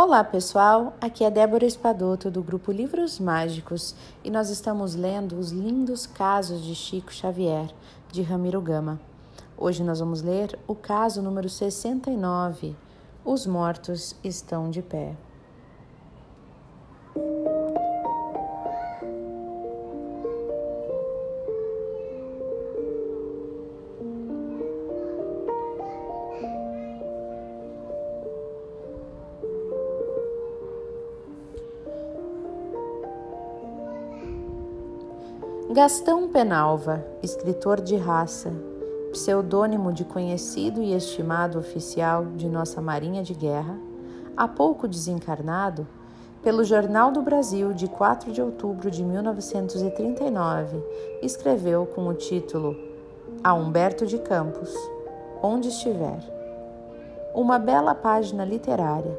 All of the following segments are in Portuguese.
Olá pessoal, aqui é Débora Espadoto do grupo Livros Mágicos e nós estamos lendo os lindos casos de Chico Xavier, de Ramiro Gama. Hoje nós vamos ler o caso número 69: Os mortos estão de pé. Gastão Penalva, escritor de raça, pseudônimo de conhecido e estimado oficial de nossa Marinha de Guerra, há pouco desencarnado, pelo Jornal do Brasil de 4 de outubro de 1939, escreveu com o título A Humberto de Campos, Onde Estiver, uma bela página literária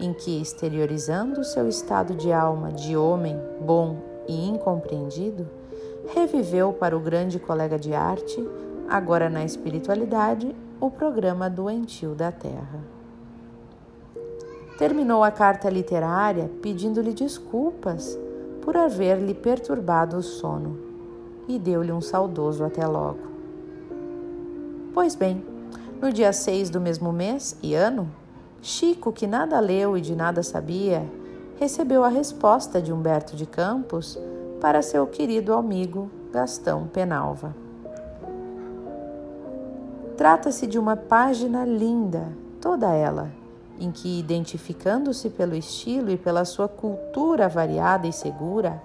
em que, exteriorizando seu estado de alma de homem bom e incompreendido, reviveu para o grande colega de arte, agora na espiritualidade, o programa doentio da Terra. Terminou a carta literária pedindo-lhe desculpas por haver-lhe perturbado o sono e deu-lhe um saudoso até logo. Pois bem, no dia 6 do mesmo mês e ano, Chico, que nada leu e de nada sabia, recebeu a resposta de Humberto de Campos para seu querido amigo Gastão Penalva. Trata-se de uma página linda, toda ela, em que, identificando-se pelo estilo e pela sua cultura variada e segura,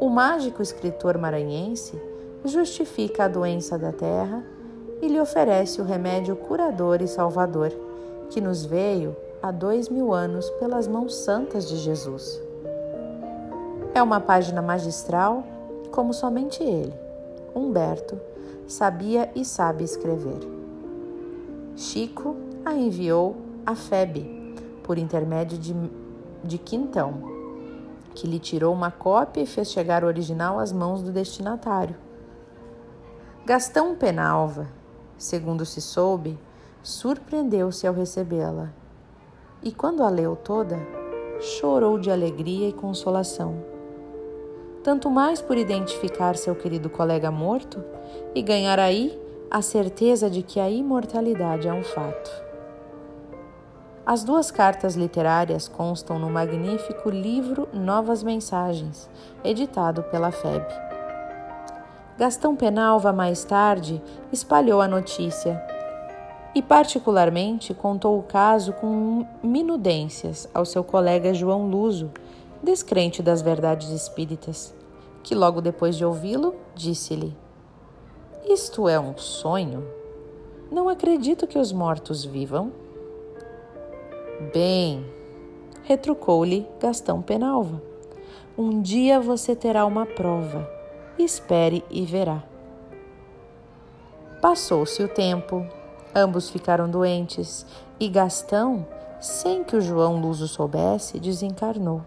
o mágico escritor maranhense justifica a doença da terra e lhe oferece o remédio curador e salvador que nos veio há dois mil anos pelas mãos santas de Jesus. É uma página magistral, como somente ele, Humberto, sabia e sabe escrever. Chico a enviou a Febe, por intermédio de, de Quintão, que lhe tirou uma cópia e fez chegar o original às mãos do destinatário. Gastão Penalva, segundo se soube, surpreendeu-se ao recebê-la e, quando a leu toda, chorou de alegria e consolação tanto mais por identificar seu querido colega morto e ganhar aí a certeza de que a imortalidade é um fato. As duas cartas literárias constam no magnífico livro Novas Mensagens, editado pela FEB. Gastão Penalva, mais tarde, espalhou a notícia e, particularmente, contou o caso com minudências ao seu colega João Luso, descrente das verdades espíritas, que logo depois de ouvi-lo, disse-lhe: Isto é um sonho? Não acredito que os mortos vivam. Bem, retrucou-lhe Gastão Penalva. Um dia você terá uma prova. Espere e verá. Passou-se o tempo, ambos ficaram doentes e Gastão, sem que o João Luso soubesse, desencarnou.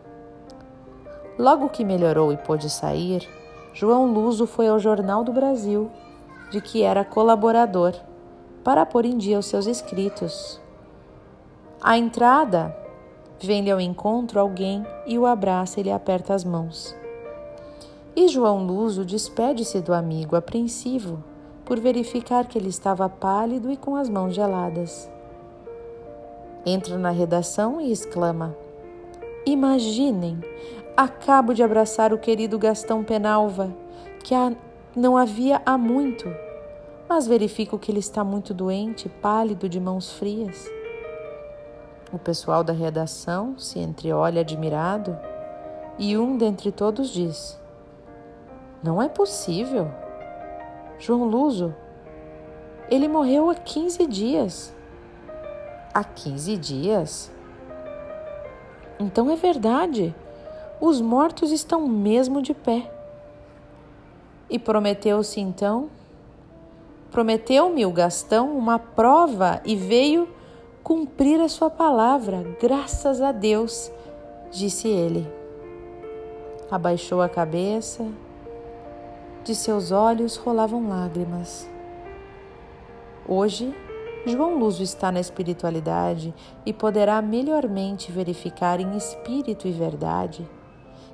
Logo que melhorou e pôde sair, João Luso foi ao Jornal do Brasil, de que era colaborador, para pôr em dia os seus escritos. À entrada, vem-lhe ao encontro alguém e o abraça e lhe aperta as mãos. E João Luso despede-se do amigo, apreensivo, por verificar que ele estava pálido e com as mãos geladas. Entra na redação e exclama: Imaginem, acabo de abraçar o querido Gastão Penalva, que não havia há muito, mas verifico que ele está muito doente, pálido, de mãos frias. O pessoal da redação se entreolha admirado e um dentre todos diz: Não é possível. João Luso, ele morreu há 15 dias. Há 15 dias? Então é verdade, os mortos estão mesmo de pé. E prometeu-se então, prometeu-me o Gastão uma prova e veio cumprir a sua palavra, graças a Deus, disse ele. Abaixou a cabeça, de seus olhos rolavam lágrimas. Hoje João Luso está na espiritualidade e poderá melhormente verificar em espírito e verdade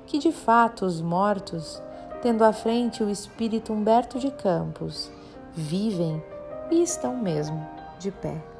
que, de fato, os mortos, tendo à frente o espírito Humberto de Campos, vivem e estão mesmo de pé.